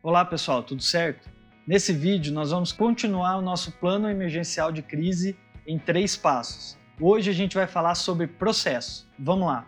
Olá pessoal, tudo certo? Nesse vídeo nós vamos continuar o nosso plano emergencial de crise em três passos. Hoje a gente vai falar sobre processo. Vamos lá!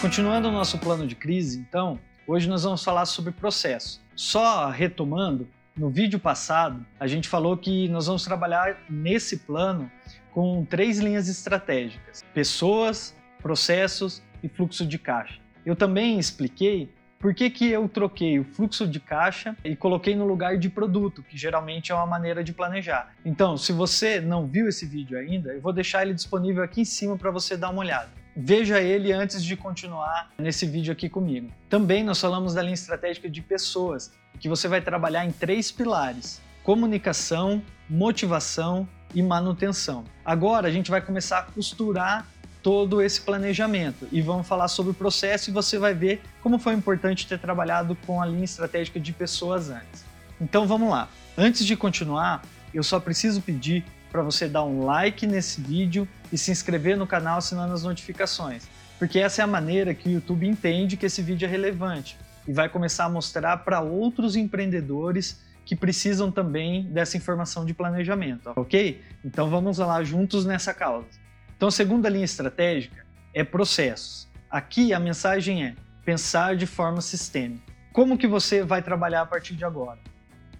Continuando o nosso plano de crise, então, hoje nós vamos falar sobre processo. Só retomando, no vídeo passado a gente falou que nós vamos trabalhar nesse plano com três linhas estratégicas: pessoas, processos e fluxo de caixa. Eu também expliquei por que, que eu troquei o fluxo de caixa e coloquei no lugar de produto, que geralmente é uma maneira de planejar. Então, se você não viu esse vídeo ainda, eu vou deixar ele disponível aqui em cima para você dar uma olhada. Veja ele antes de continuar nesse vídeo aqui comigo. Também nós falamos da linha estratégica de pessoas, que você vai trabalhar em três pilares: comunicação, motivação e manutenção. Agora a gente vai começar a costurar todo esse planejamento e vamos falar sobre o processo e você vai ver como foi importante ter trabalhado com a linha estratégica de pessoas antes. Então vamos lá. Antes de continuar, eu só preciso pedir para você dar um like nesse vídeo e se inscrever no canal assinando as notificações, porque essa é a maneira que o YouTube entende que esse vídeo é relevante e vai começar a mostrar para outros empreendedores que precisam também dessa informação de planejamento, ok? Então vamos lá juntos nessa causa. Então, a segunda linha estratégica é processos. Aqui a mensagem é pensar de forma sistêmica. Como que você vai trabalhar a partir de agora?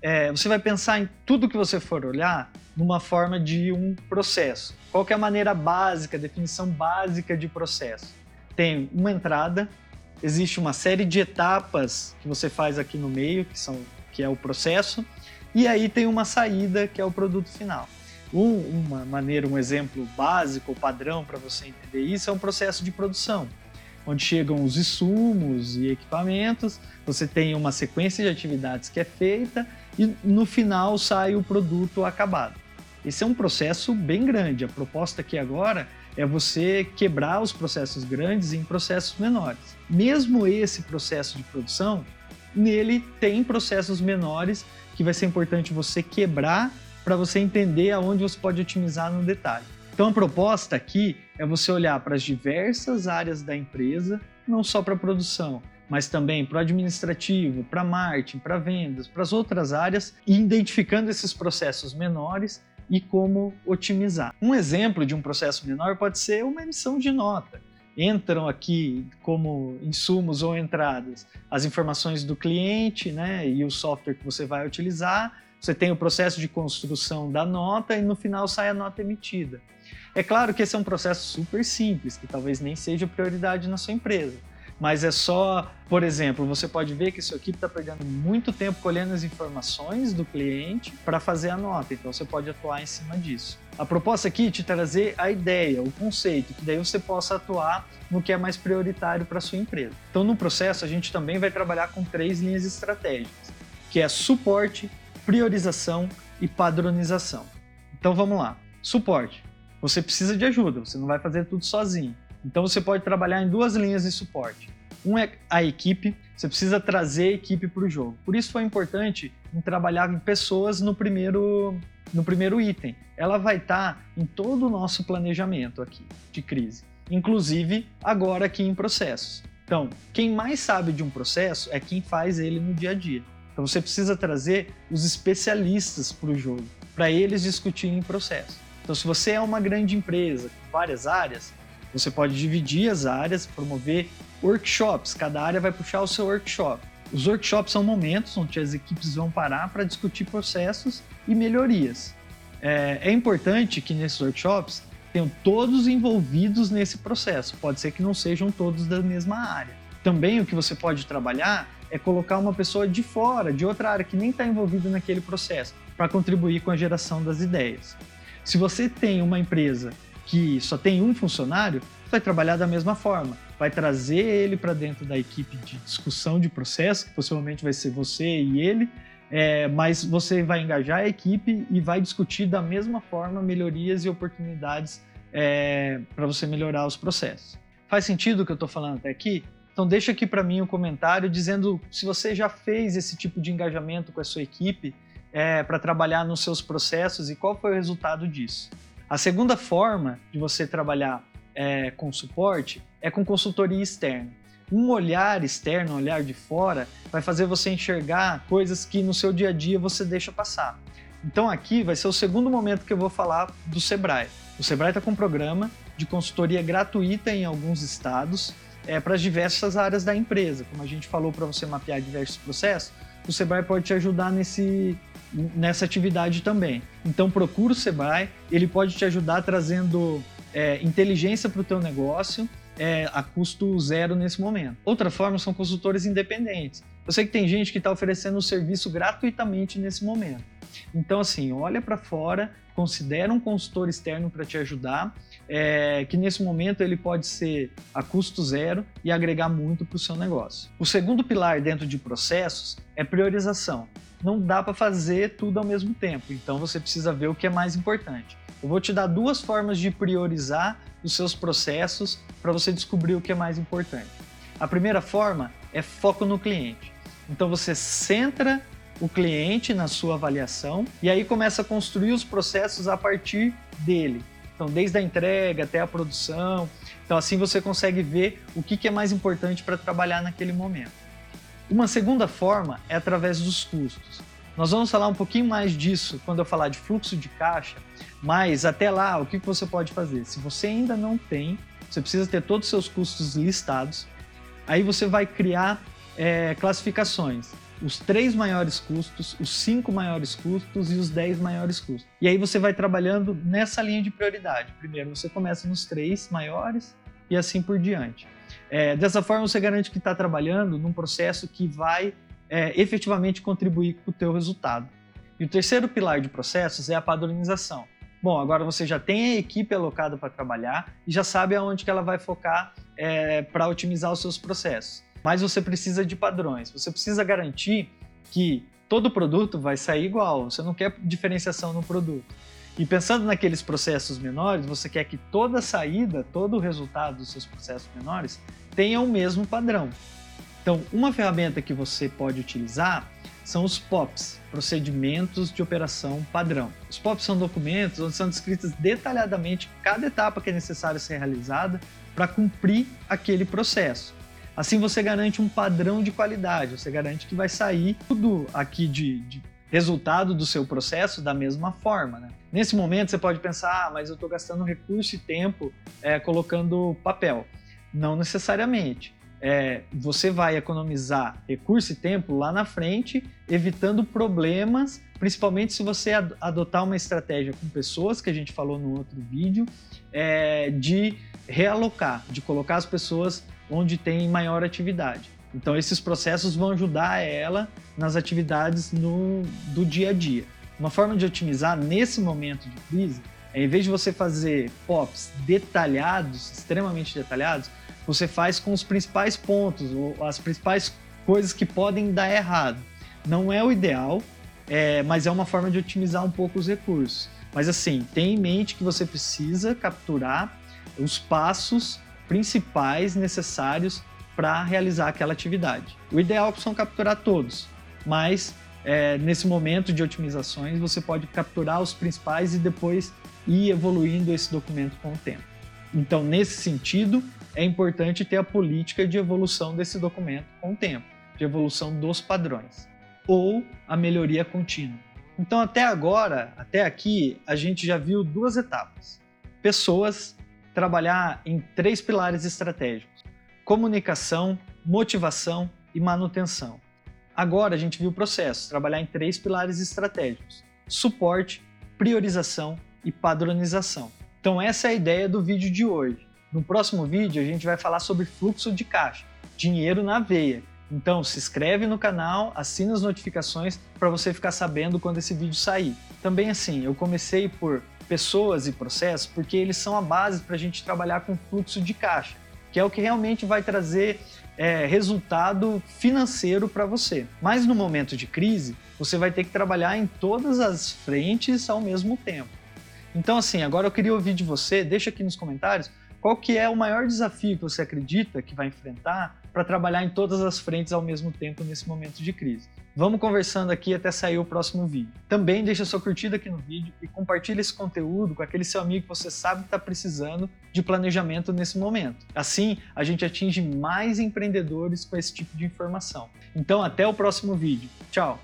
É, você vai pensar em tudo que você for olhar numa forma de um processo. Qual é a maneira básica, a definição básica de processo? Tem uma entrada, existe uma série de etapas que você faz aqui no meio, que, são, que é o processo, e aí tem uma saída, que é o produto final. Um, uma maneira, um exemplo básico padrão para você entender isso é um processo de produção, onde chegam os insumos e equipamentos, você tem uma sequência de atividades que é feita e no final sai o produto acabado. Esse é um processo bem grande. A proposta aqui agora é você quebrar os processos grandes em processos menores. Mesmo esse processo de produção, nele tem processos menores que vai ser importante você quebrar para você entender aonde você pode otimizar no detalhe. Então a proposta aqui é você olhar para as diversas áreas da empresa, não só para a produção, mas também para o administrativo, para marketing, para vendas, para as outras áreas, e identificando esses processos menores e como otimizar. Um exemplo de um processo menor pode ser uma emissão de nota. Entram aqui como insumos ou entradas as informações do cliente né, e o software que você vai utilizar, você tem o processo de construção da nota e no final sai a nota emitida. É claro que esse é um processo super simples, que talvez nem seja prioridade na sua empresa. Mas é só, por exemplo, você pode ver que sua equipe está perdendo muito tempo colhendo as informações do cliente para fazer a nota, então você pode atuar em cima disso. A proposta aqui é te trazer a ideia, o conceito, que daí você possa atuar no que é mais prioritário para sua empresa. Então, no processo, a gente também vai trabalhar com três linhas estratégicas, que é suporte, priorização e padronização. Então vamos lá. Suporte. Você precisa de ajuda, você não vai fazer tudo sozinho. Então você pode trabalhar em duas linhas de suporte. Um é a equipe, você precisa trazer a equipe para o jogo. Por isso foi importante em trabalhar em pessoas no primeiro, no primeiro item. Ela vai estar tá em todo o nosso planejamento aqui de crise, inclusive agora aqui em processos. Então, quem mais sabe de um processo é quem faz ele no dia a dia. Então você precisa trazer os especialistas para o jogo, para eles discutirem o processo. Então se você é uma grande empresa com várias áreas, você pode dividir as áreas, promover workshops, cada área vai puxar o seu workshop. Os workshops são momentos onde as equipes vão parar para discutir processos e melhorias. É, é importante que nesses workshops tenham todos envolvidos nesse processo, pode ser que não sejam todos da mesma área. Também o que você pode trabalhar é colocar uma pessoa de fora, de outra área que nem está envolvida naquele processo, para contribuir com a geração das ideias. Se você tem uma empresa que só tem um funcionário, vai trabalhar da mesma forma. Vai trazer ele para dentro da equipe de discussão de processo, que possivelmente vai ser você e ele, é, mas você vai engajar a equipe e vai discutir da mesma forma melhorias e oportunidades é, para você melhorar os processos. Faz sentido o que eu estou falando até aqui? Então deixa aqui para mim um comentário dizendo se você já fez esse tipo de engajamento com a sua equipe é, para trabalhar nos seus processos e qual foi o resultado disso. A segunda forma de você trabalhar é, com suporte é com consultoria externa. um olhar externo, um olhar de fora, vai fazer você enxergar coisas que no seu dia a dia você deixa passar. Então aqui vai ser o segundo momento que eu vou falar do Sebrae. O Sebrae está com um programa de consultoria gratuita em alguns estados é, para as diversas áreas da empresa. Como a gente falou para você mapear diversos processos, o Sebrae pode te ajudar nesse, nessa atividade também. Então procura o Sebrae, ele pode te ajudar trazendo é, inteligência para o teu negócio é, a custo zero nesse momento. Outra forma são consultores independentes. Eu sei que tem gente que está oferecendo o serviço gratuitamente nesse momento. Então, assim, olha para fora, considera um consultor externo para te ajudar, é, que nesse momento ele pode ser a custo zero e agregar muito para o seu negócio. O segundo pilar dentro de processos é priorização. Não dá para fazer tudo ao mesmo tempo, então você precisa ver o que é mais importante. Eu vou te dar duas formas de priorizar os seus processos para você descobrir o que é mais importante. A primeira forma é foco no cliente. Então você centra o cliente na sua avaliação e aí começa a construir os processos a partir dele. Então, desde a entrega até a produção. Então, assim você consegue ver o que é mais importante para trabalhar naquele momento. Uma segunda forma é através dos custos. Nós vamos falar um pouquinho mais disso quando eu falar de fluxo de caixa, mas até lá, o que você pode fazer? Se você ainda não tem, você precisa ter todos os seus custos listados, aí você vai criar é, classificações os três maiores custos, os cinco maiores custos e os dez maiores custos. E aí você vai trabalhando nessa linha de prioridade. Primeiro você começa nos três maiores e assim por diante. É, dessa forma você garante que está trabalhando num processo que vai é, efetivamente contribuir com o teu resultado. E o terceiro pilar de processos é a padronização. Bom, agora você já tem a equipe alocada para trabalhar e já sabe aonde que ela vai focar é, para otimizar os seus processos mas você precisa de padrões. Você precisa garantir que todo produto vai sair igual. Você não quer diferenciação no produto. E pensando naqueles processos menores, você quer que toda saída, todo o resultado dos seus processos menores tenha o mesmo padrão. Então, uma ferramenta que você pode utilizar são os POPs, Procedimentos de Operação Padrão. Os POPs são documentos onde são descritas detalhadamente cada etapa que é necessária ser realizada para cumprir aquele processo. Assim você garante um padrão de qualidade, você garante que vai sair tudo aqui de, de resultado do seu processo da mesma forma. Né? Nesse momento você pode pensar, ah, mas eu estou gastando recurso e tempo é, colocando papel. Não necessariamente. É, você vai economizar recurso e tempo lá na frente, evitando problemas, principalmente se você adotar uma estratégia com pessoas, que a gente falou no outro vídeo, é, de realocar, de colocar as pessoas onde tem maior atividade. Então, esses processos vão ajudar ela nas atividades no, do dia a dia. Uma forma de otimizar nesse momento de crise é, em vez de você fazer POPs detalhados, extremamente detalhados, você faz com os principais pontos, ou as principais coisas que podem dar errado. Não é o ideal, é, mas é uma forma de otimizar um pouco os recursos. Mas assim, tenha em mente que você precisa capturar os passos principais necessários para realizar aquela atividade. O ideal são capturar todos, mas é, nesse momento de otimizações você pode capturar os principais e depois ir evoluindo esse documento com o tempo. Então, nesse sentido, é importante ter a política de evolução desse documento com o tempo, de evolução dos padrões, ou a melhoria contínua. Então, até agora, até aqui, a gente já viu duas etapas: pessoas trabalhar em três pilares estratégicos: comunicação, motivação e manutenção. Agora a gente viu o processo, trabalhar em três pilares estratégicos: suporte, priorização e padronização. Então essa é a ideia do vídeo de hoje. No próximo vídeo a gente vai falar sobre fluxo de caixa, dinheiro na veia. Então se inscreve no canal, assina as notificações para você ficar sabendo quando esse vídeo sair. Também assim, eu comecei por pessoas e processos, porque eles são a base para a gente trabalhar com fluxo de caixa, que é o que realmente vai trazer é, resultado financeiro para você. Mas no momento de crise, você vai ter que trabalhar em todas as frentes ao mesmo tempo. Então, assim, agora eu queria ouvir de você, deixa aqui nos comentários qual que é o maior desafio que você acredita que vai enfrentar para trabalhar em todas as frentes ao mesmo tempo nesse momento de crise. Vamos conversando aqui até sair o próximo vídeo. Também deixa sua curtida aqui no vídeo e compartilha esse conteúdo com aquele seu amigo que você sabe que está precisando de planejamento nesse momento. Assim, a gente atinge mais empreendedores com esse tipo de informação. Então, até o próximo vídeo. Tchau!